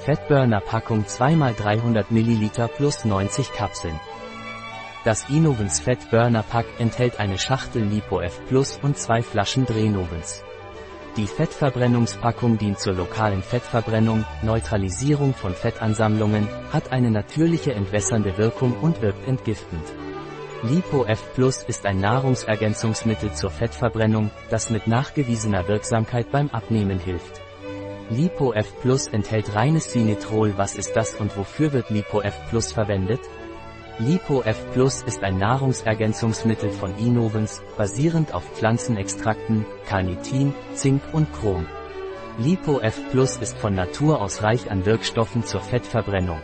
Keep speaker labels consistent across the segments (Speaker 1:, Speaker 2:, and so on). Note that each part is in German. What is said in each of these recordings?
Speaker 1: Fettburner-Packung 2x300 ml plus 90 Kapseln. Das Inovens Fettburner Pack enthält eine Schachtel LipoF Plus und zwei Flaschen Drehnovens. Die Fettverbrennungspackung dient zur lokalen Fettverbrennung, Neutralisierung von Fettansammlungen, hat eine natürliche entwässernde Wirkung und wirkt entgiftend. LipoF Plus ist ein Nahrungsergänzungsmittel zur Fettverbrennung, das mit nachgewiesener Wirksamkeit beim Abnehmen hilft. LipoF Plus enthält reines Sinetrol. Was ist das und wofür wird LipoF Plus verwendet? LipoF Plus ist ein Nahrungsergänzungsmittel von Inovens, basierend auf Pflanzenextrakten, Carnitin, Zink und Chrom. LipoF Plus ist von Natur aus reich an Wirkstoffen zur Fettverbrennung.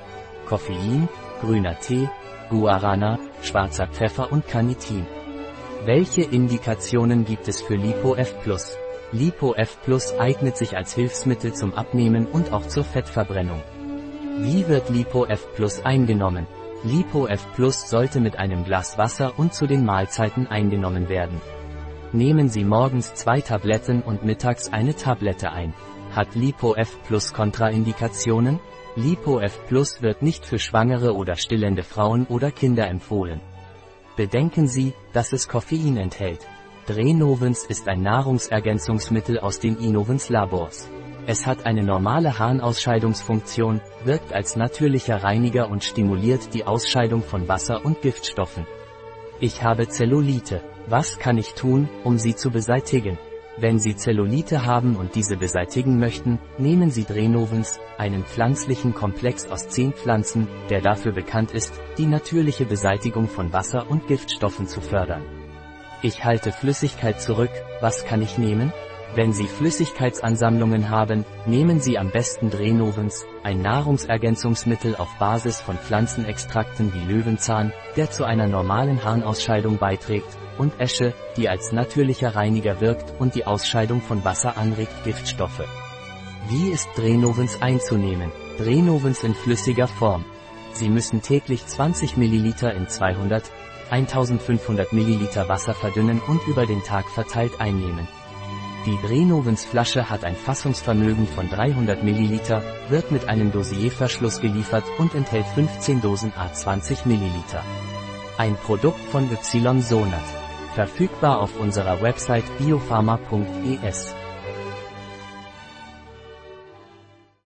Speaker 1: Koffein, grüner Tee, Guarana, schwarzer Pfeffer und Carnitin. Welche Indikationen gibt es für LipoF Plus? LipoF Plus eignet sich als Hilfsmittel zum Abnehmen und auch zur Fettverbrennung. Wie wird LipoF Plus eingenommen? LipoF Plus sollte mit einem Glas Wasser und zu den Mahlzeiten eingenommen werden. Nehmen Sie morgens zwei Tabletten und mittags eine Tablette ein. Hat LipoF Plus Kontraindikationen? LipoF Plus wird nicht für schwangere oder stillende Frauen oder Kinder empfohlen. Bedenken Sie, dass es Koffein enthält. Drenovens ist ein Nahrungsergänzungsmittel aus den Inovens Labors. Es hat eine normale Harnausscheidungsfunktion, wirkt als natürlicher Reiniger und stimuliert die Ausscheidung von Wasser und Giftstoffen. Ich habe Zellulite. Was kann ich tun, um sie zu beseitigen? Wenn Sie Zellulite haben und diese beseitigen möchten, nehmen Sie Drenovens, einen pflanzlichen Komplex aus zehn Pflanzen, der dafür bekannt ist, die natürliche Beseitigung von Wasser und Giftstoffen zu fördern. Ich halte Flüssigkeit zurück, was kann ich nehmen? Wenn Sie Flüssigkeitsansammlungen haben, nehmen Sie am besten Drenovens, ein Nahrungsergänzungsmittel auf Basis von Pflanzenextrakten wie Löwenzahn, der zu einer normalen Harnausscheidung beiträgt, und Esche, die als natürlicher Reiniger wirkt und die Ausscheidung von Wasser anregt Giftstoffe. Wie ist Drenovens einzunehmen? Drenovens in flüssiger Form. Sie müssen täglich 20 ml in 200, 1500 ml Wasser verdünnen und über den Tag verteilt einnehmen. Die Drenovens Flasche hat ein Fassungsvermögen von 300 ml, wird mit einem Dosierverschluss geliefert und enthält 15 Dosen A20 ml. Ein Produkt von Ysonat. Verfügbar auf unserer Website biopharma.es.